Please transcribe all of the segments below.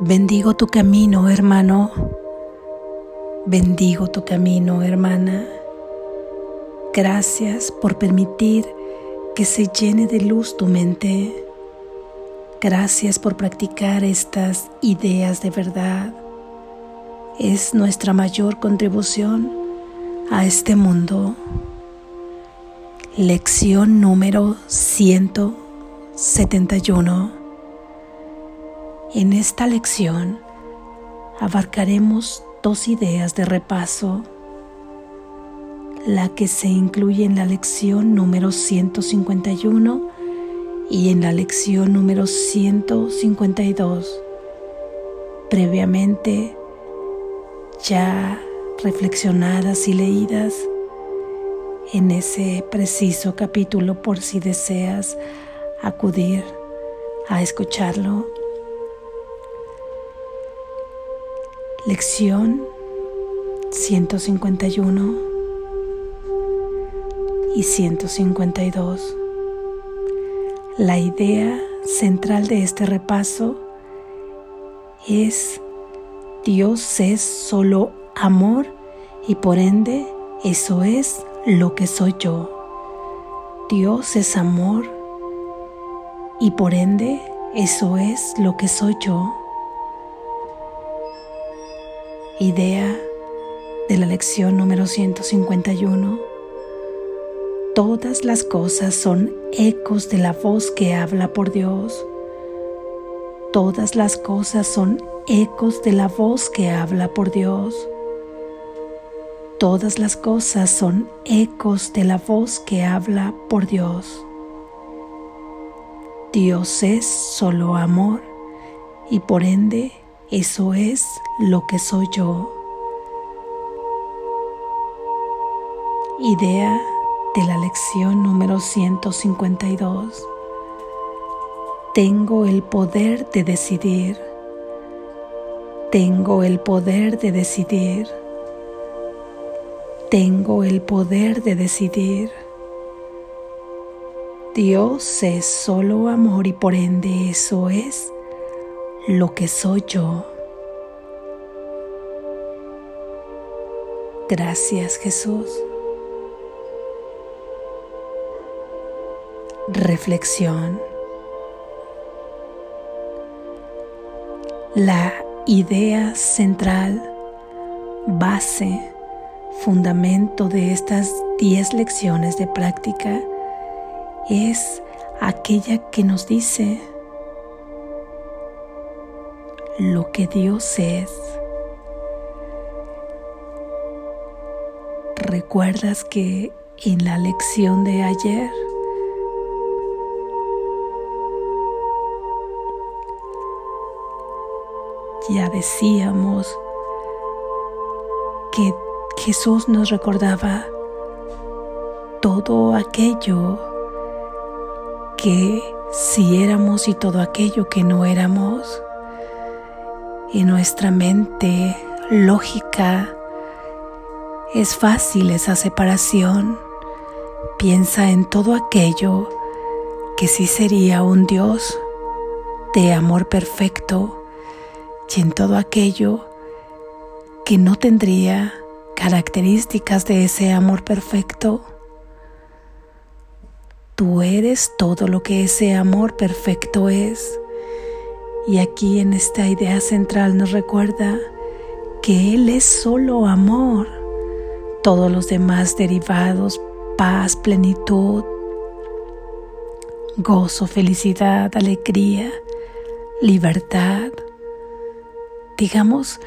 Bendigo tu camino, hermano. Bendigo tu camino, hermana. Gracias por permitir que se llene de luz tu mente. Gracias por practicar estas ideas de verdad. Es nuestra mayor contribución a este mundo. Lección número 171. En esta lección abarcaremos dos ideas de repaso, la que se incluye en la lección número 151 y en la lección número 152, previamente ya reflexionadas y leídas en ese preciso capítulo por si deseas acudir a escucharlo Lección 151 y 152. La idea central de este repaso es Dios es solo amor y por ende eso es lo que soy yo. Dios es amor y por ende eso es lo que soy yo idea de la lección número 151. Todas las cosas son ecos de la voz que habla por Dios. Todas las cosas son ecos de la voz que habla por Dios. Todas las cosas son ecos de la voz que habla por Dios. Dios es solo amor y por ende eso es lo que soy yo. Idea de la lección número 152. Tengo el poder de decidir. Tengo el poder de decidir. Tengo el poder de decidir. Dios es solo amor y por ende eso es lo que soy yo. Gracias Jesús. Reflexión. La idea central, base, fundamento de estas 10 lecciones de práctica es aquella que nos dice lo que Dios es. ¿Recuerdas que en la lección de ayer ya decíamos que Jesús nos recordaba todo aquello que si éramos y todo aquello que no éramos? Y nuestra mente lógica es fácil esa separación. Piensa en todo aquello que sí sería un Dios de amor perfecto y en todo aquello que no tendría características de ese amor perfecto. Tú eres todo lo que ese amor perfecto es. Y aquí en esta idea central nos recuerda que Él es solo amor. Todos los demás derivados, paz, plenitud, gozo, felicidad, alegría, libertad, digamos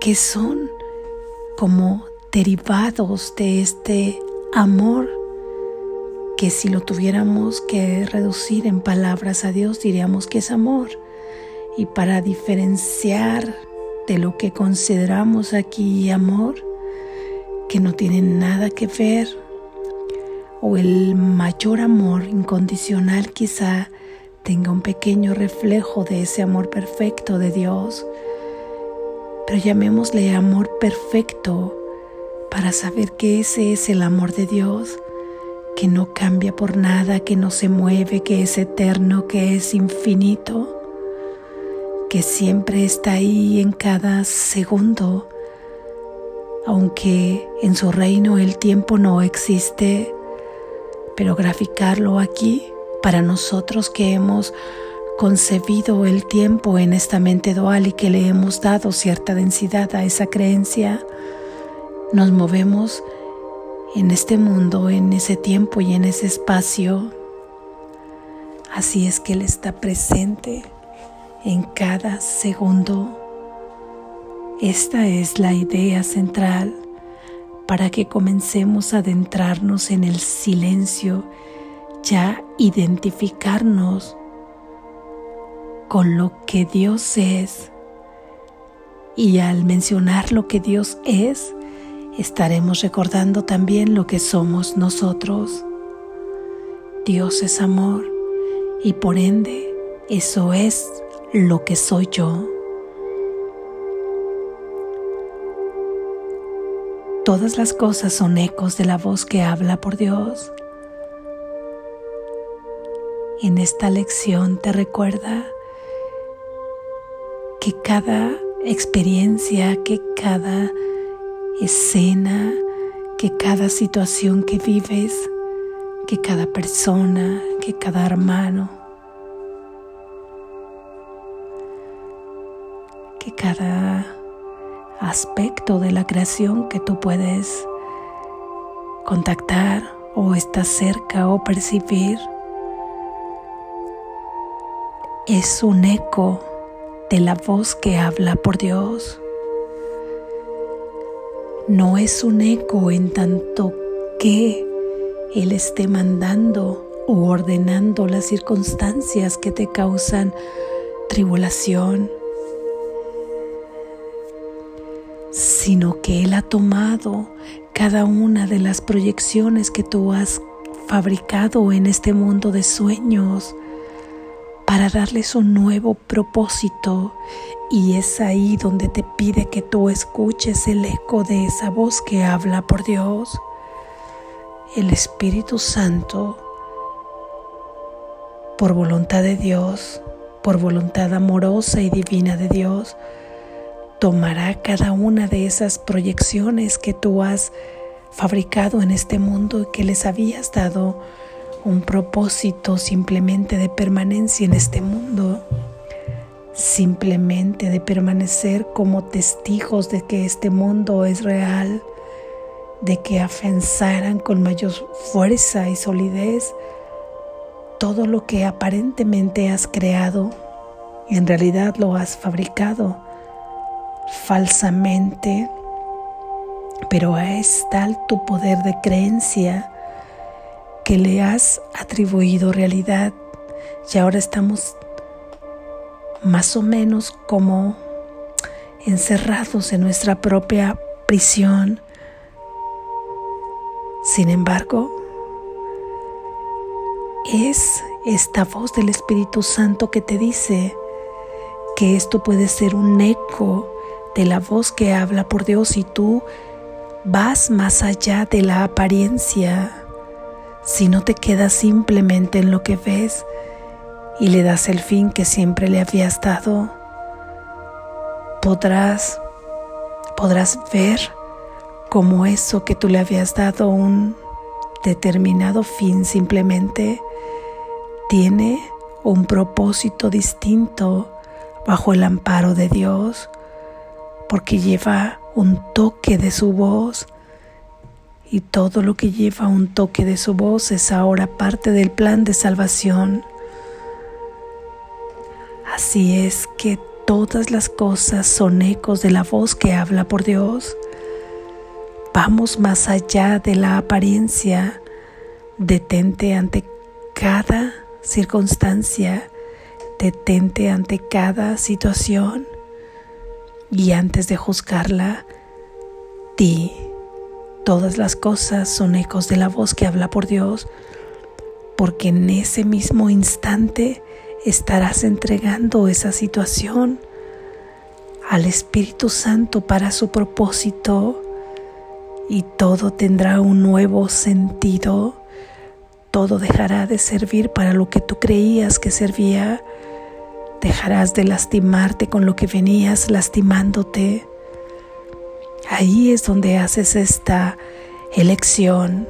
que son como derivados de este amor que si lo tuviéramos que reducir en palabras a Dios diríamos que es amor y para diferenciar de lo que consideramos aquí amor, que no tiene nada que ver, o el mayor amor incondicional quizá tenga un pequeño reflejo de ese amor perfecto de Dios, pero llamémosle amor perfecto para saber que ese es el amor de Dios, que no cambia por nada, que no se mueve, que es eterno, que es infinito que siempre está ahí en cada segundo, aunque en su reino el tiempo no existe, pero graficarlo aquí para nosotros que hemos concebido el tiempo en esta mente dual y que le hemos dado cierta densidad a esa creencia, nos movemos en este mundo, en ese tiempo y en ese espacio. Así es que Él está presente en cada segundo. Esta es la idea central para que comencemos a adentrarnos en el silencio, ya identificarnos con lo que Dios es. Y al mencionar lo que Dios es, estaremos recordando también lo que somos nosotros. Dios es amor y por ende eso es lo que soy yo. Todas las cosas son ecos de la voz que habla por Dios. En esta lección te recuerda que cada experiencia, que cada escena, que cada situación que vives, que cada persona, que cada hermano, que cada aspecto de la creación que tú puedes contactar o estar cerca o percibir es un eco de la voz que habla por Dios. No es un eco en tanto que Él esté mandando o ordenando las circunstancias que te causan tribulación, sino que Él ha tomado cada una de las proyecciones que tú has fabricado en este mundo de sueños para darles un nuevo propósito y es ahí donde te pide que tú escuches el eco de esa voz que habla por Dios. El Espíritu Santo, por voluntad de Dios, por voluntad amorosa y divina de Dios, tomará cada una de esas proyecciones que tú has fabricado en este mundo y que les habías dado un propósito simplemente de permanencia en este mundo, simplemente de permanecer como testigos de que este mundo es real, de que afianzaran con mayor fuerza y solidez todo lo que aparentemente has creado, en realidad lo has fabricado falsamente, pero es tal tu poder de creencia que le has atribuido realidad y ahora estamos más o menos como encerrados en nuestra propia prisión. Sin embargo, es esta voz del Espíritu Santo que te dice que esto puede ser un eco de la voz que habla por Dios y tú vas más allá de la apariencia. Si no te quedas simplemente en lo que ves y le das el fin que siempre le habías dado, podrás, podrás ver cómo eso que tú le habías dado un determinado fin simplemente tiene un propósito distinto bajo el amparo de Dios, porque lleva un toque de su voz y todo lo que lleva un toque de su voz es ahora parte del plan de salvación. Así es que todas las cosas son ecos de la voz que habla por Dios. Vamos más allá de la apariencia. Detente ante cada circunstancia. Detente ante cada situación. Y antes de juzgarla, di Todas las cosas son ecos de la voz que habla por Dios, porque en ese mismo instante estarás entregando esa situación al Espíritu Santo para su propósito y todo tendrá un nuevo sentido. Todo dejará de servir para lo que tú creías que servía Dejarás de lastimarte con lo que venías lastimándote. Ahí es donde haces esta elección.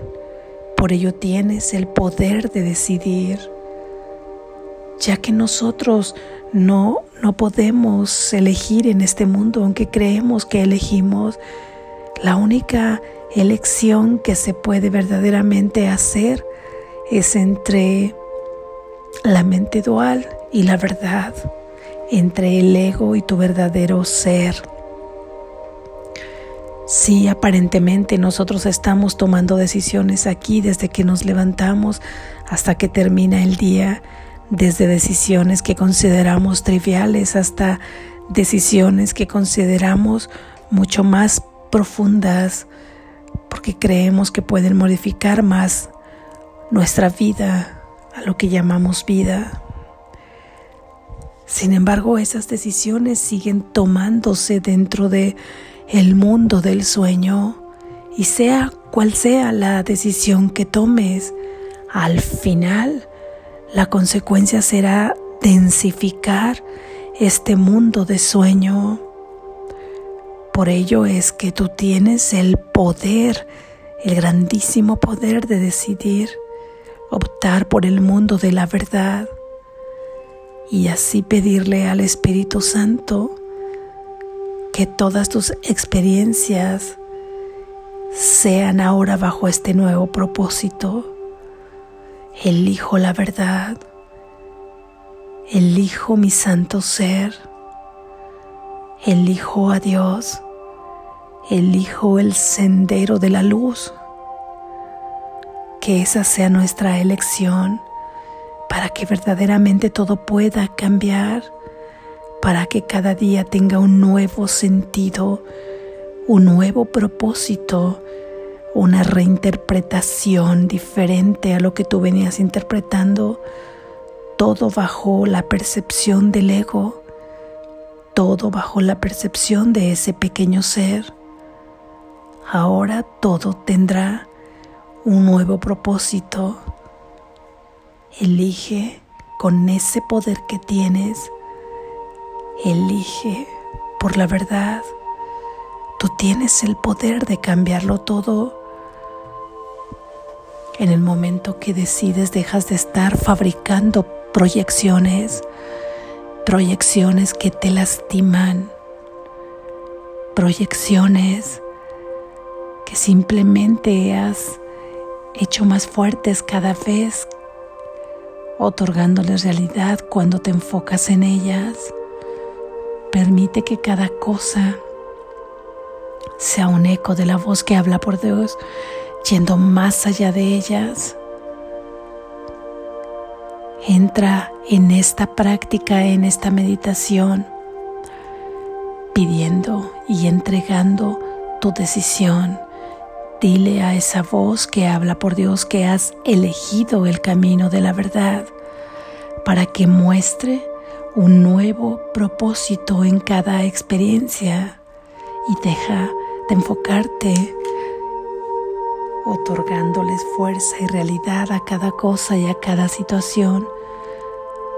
Por ello tienes el poder de decidir, ya que nosotros no, no podemos elegir en este mundo, aunque creemos que elegimos. La única elección que se puede verdaderamente hacer es entre la mente dual y la verdad, entre el ego y tu verdadero ser. Sí, aparentemente nosotros estamos tomando decisiones aquí desde que nos levantamos hasta que termina el día, desde decisiones que consideramos triviales hasta decisiones que consideramos mucho más profundas, porque creemos que pueden modificar más nuestra vida, a lo que llamamos vida. Sin embargo, esas decisiones siguen tomándose dentro de el mundo del sueño y sea cual sea la decisión que tomes, al final la consecuencia será densificar este mundo de sueño. Por ello es que tú tienes el poder, el grandísimo poder de decidir optar por el mundo de la verdad y así pedirle al Espíritu Santo que todas tus experiencias sean ahora bajo este nuevo propósito. Elijo la verdad, elijo mi santo ser, elijo a Dios, elijo el sendero de la luz. Que esa sea nuestra elección para que verdaderamente todo pueda cambiar para que cada día tenga un nuevo sentido, un nuevo propósito, una reinterpretación diferente a lo que tú venías interpretando, todo bajo la percepción del ego, todo bajo la percepción de ese pequeño ser. Ahora todo tendrá un nuevo propósito. Elige con ese poder que tienes Elige por la verdad. Tú tienes el poder de cambiarlo todo. En el momento que decides dejas de estar fabricando proyecciones, proyecciones que te lastiman, proyecciones que simplemente has hecho más fuertes cada vez, otorgándoles realidad cuando te enfocas en ellas. Permite que cada cosa sea un eco de la voz que habla por Dios, yendo más allá de ellas. Entra en esta práctica, en esta meditación, pidiendo y entregando tu decisión. Dile a esa voz que habla por Dios que has elegido el camino de la verdad para que muestre un nuevo propósito en cada experiencia y deja de enfocarte otorgándoles fuerza y realidad a cada cosa y a cada situación.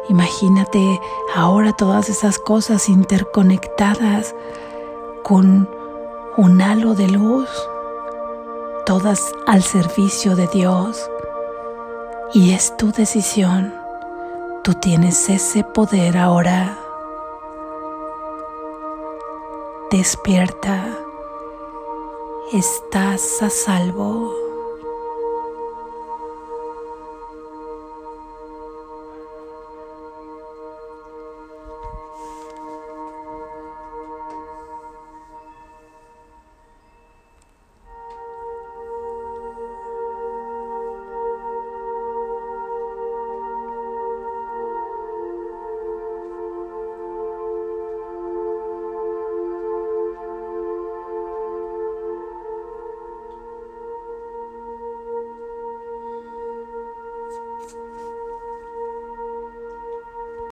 Imagínate ahora todas esas cosas interconectadas con un halo de luz, todas al servicio de Dios. Y es tu decisión Tú tienes ese poder ahora. Despierta. Estás a salvo.